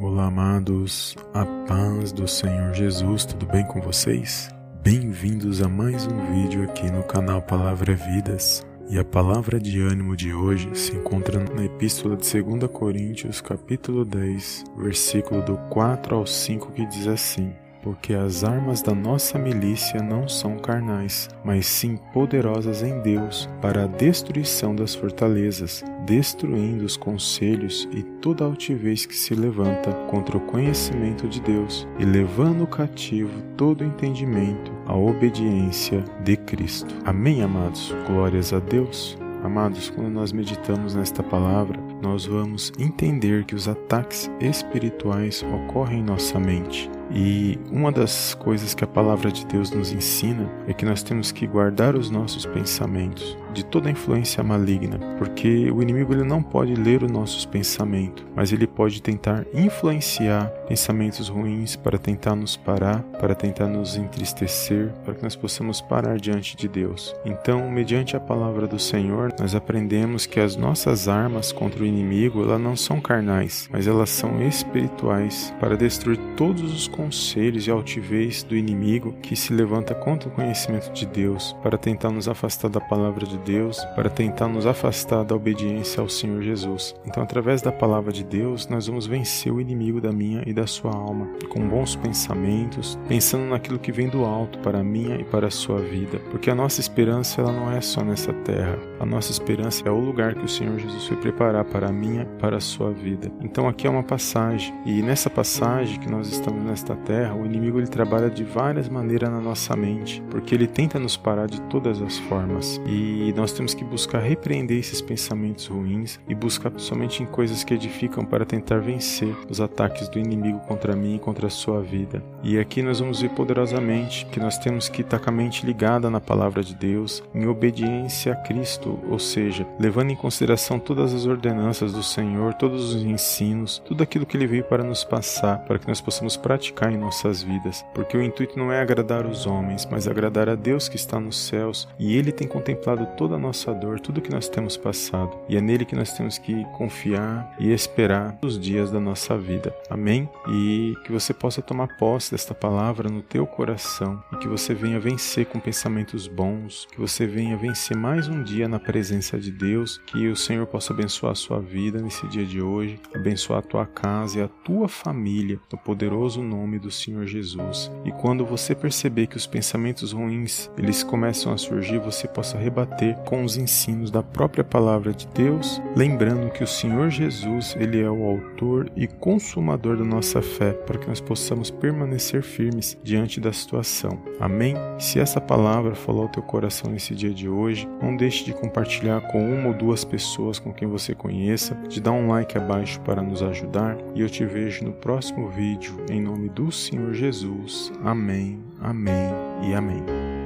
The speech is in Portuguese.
Olá, amados, a paz do Senhor Jesus, tudo bem com vocês? Bem-vindos a mais um vídeo aqui no canal Palavra Vidas. E a palavra de ânimo de hoje se encontra na Epístola de 2 Coríntios, capítulo 10, versículo do 4 ao 5, que diz assim: porque as armas da nossa milícia não são carnais, mas sim poderosas em Deus para a destruição das fortalezas, destruindo os conselhos e toda altivez que se levanta contra o conhecimento de Deus, e levando cativo todo entendimento à obediência de Cristo. Amém, amados? Glórias a Deus. Amados, quando nós meditamos nesta palavra, nós vamos entender que os ataques espirituais ocorrem em nossa mente e uma das coisas que a palavra de Deus nos ensina é que nós temos que guardar os nossos pensamentos de toda influência maligna, porque o inimigo ele não pode ler os nossos pensamentos, mas ele pode tentar influenciar pensamentos ruins para tentar nos parar, para tentar nos entristecer, para que nós possamos parar diante de Deus. Então, mediante a palavra do Senhor, nós aprendemos que as nossas armas contra o inimigo, elas não são carnais, mas elas são espirituais para destruir todos os conselhos e altivez do inimigo que se levanta contra o conhecimento de Deus, para tentar nos afastar da palavra de Deus, para tentar nos afastar da obediência ao Senhor Jesus. Então, através da palavra de Deus, nós vamos vencer o inimigo da minha e da sua alma, com bons pensamentos, pensando naquilo que vem do alto para a minha e para a sua vida, porque a nossa esperança ela não é só nessa terra. A nossa esperança é o lugar que o Senhor Jesus foi preparar para a minha para a sua vida. Então, aqui é uma passagem, e nessa passagem que nós estamos nesta nesta terra, o inimigo ele trabalha de várias maneiras na nossa mente, porque ele tenta nos parar de todas as formas. E nós temos que buscar repreender esses pensamentos ruins e buscar somente em coisas que edificam para tentar vencer os ataques do inimigo contra mim e contra a sua vida. E aqui nós vamos ver poderosamente que nós temos que estar com a mente ligada na palavra de Deus, em obediência a Cristo, ou seja, levando em consideração todas as ordenanças do Senhor, todos os ensinos, tudo aquilo que ele veio para nos passar, para que nós possamos praticar em nossas vidas, porque o intuito não é agradar os homens, mas agradar a Deus que está nos céus, e Ele tem contemplado toda a nossa dor, tudo que nós temos passado, e é nele que nós temos que confiar e esperar os dias da nossa vida. Amém? E que você possa tomar posse desta palavra no teu coração e que você venha vencer com pensamentos bons, que você venha vencer mais um dia na presença de Deus, que o Senhor possa abençoar a sua vida nesse dia de hoje, abençoar a tua casa e a tua família, no poderoso nome nome do Senhor Jesus. E quando você perceber que os pensamentos ruins eles começam a surgir, você possa rebater com os ensinos da própria palavra de Deus, lembrando que o Senhor Jesus ele é o autor e consumador da nossa fé, para que nós possamos permanecer firmes diante da situação. Amém? Se essa palavra falou ao teu coração nesse dia de hoje, não deixe de compartilhar com uma ou duas pessoas com quem você conheça, de dar um like abaixo para nos ajudar e eu te vejo no próximo vídeo em nome do Senhor Jesus. Amém, amém e amém.